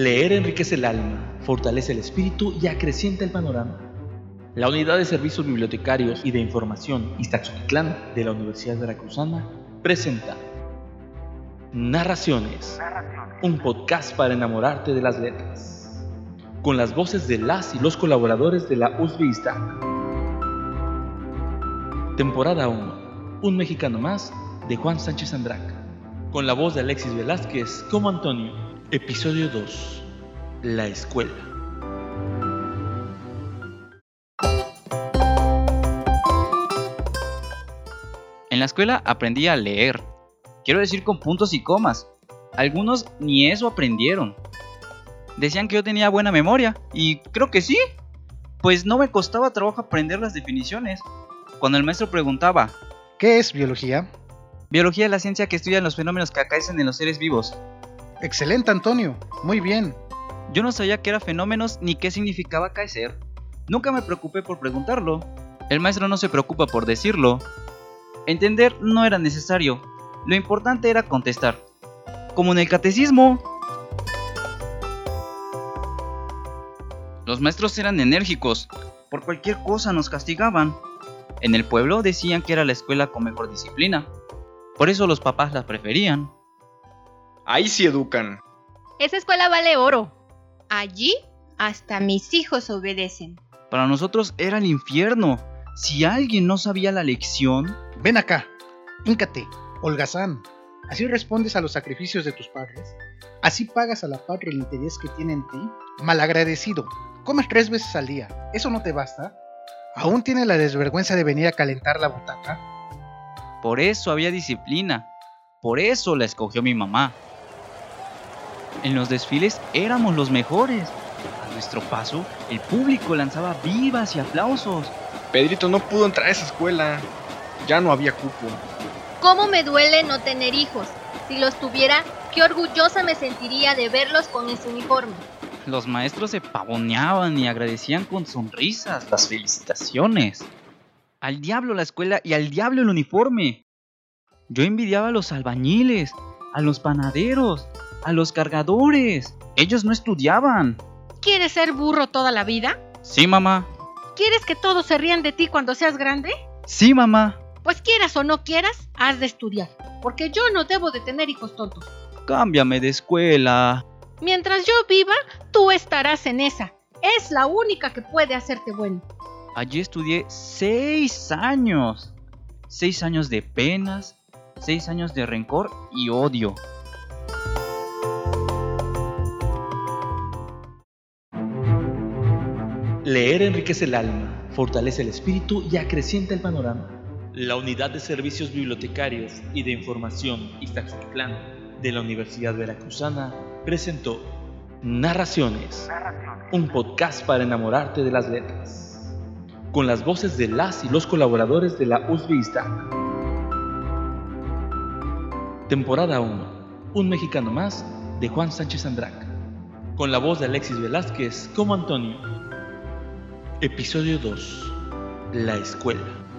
Leer enriquece el alma, fortalece el espíritu y acrecienta el panorama. La Unidad de Servicios Bibliotecarios y de Información Iztaxoquitlán de la Universidad Veracruzana presenta Narraciones, un podcast para enamorarte de las letras, con las voces de las y los colaboradores de la USB Temporada 1, Un Mexicano Más, de Juan Sánchez Andraca, con la voz de Alexis Velázquez como Antonio. Episodio 2. La escuela. En la escuela aprendí a leer. Quiero decir con puntos y comas. Algunos ni eso aprendieron. Decían que yo tenía buena memoria. Y creo que sí. Pues no me costaba trabajo aprender las definiciones. Cuando el maestro preguntaba, ¿qué es biología? Biología es la ciencia que estudia los fenómenos que acaecen en los seres vivos. Excelente, Antonio. Muy bien. Yo no sabía qué era fenómenos ni qué significaba caer. Nunca me preocupé por preguntarlo. El maestro no se preocupa por decirlo. Entender no era necesario. Lo importante era contestar. Como en el catecismo. Los maestros eran enérgicos. Por cualquier cosa nos castigaban. En el pueblo decían que era la escuela con mejor disciplina. Por eso los papás la preferían. Ahí sí educan. Esa escuela vale oro. Allí hasta mis hijos obedecen. Para nosotros era el infierno. Si alguien no sabía la lección... Ven acá, híncate, holgazán. Así respondes a los sacrificios de tus padres. Así pagas a la patria el interés que tiene en ti. Malagradecido. Comes tres veces al día. ¿Eso no te basta? ¿Aún tiene la desvergüenza de venir a calentar la butaca? Por eso había disciplina. Por eso la escogió mi mamá. En los desfiles éramos los mejores. A nuestro paso, el público lanzaba vivas y aplausos. Pedrito no pudo entrar a esa escuela. Ya no había cupo. ¿Cómo me duele no tener hijos? Si los tuviera, qué orgullosa me sentiría de verlos con ese uniforme. Los maestros se pavoneaban y agradecían con sonrisas las felicitaciones. Al diablo la escuela y al diablo el uniforme. Yo envidiaba a los albañiles, a los panaderos, a los cargadores. Ellos no estudiaban. ¿Quieres ser burro toda la vida? Sí, mamá. ¿Quieres que todos se rían de ti cuando seas grande? Sí, mamá. Pues quieras o no quieras, has de estudiar, porque yo no debo de tener hijos tontos. Cámbiame de escuela. Mientras yo viva, tú estarás en esa. Es la única que puede hacerte bueno. Allí estudié seis años. Seis años de penas, seis años de rencor y odio. Leer enriquece el alma, fortalece el espíritu y acrecienta el panorama. La Unidad de Servicios Bibliotecarios y de Información Iztaxoquitlán de la Universidad Veracruzana presentó Narraciones, un podcast para enamorarte de las letras, con las voces de las y los colaboradores de la USB Temporada 1, Un Mexicano Más, de Juan Sánchez Andraca, con la voz de Alexis Velázquez como Antonio. Episodio 2. La escuela.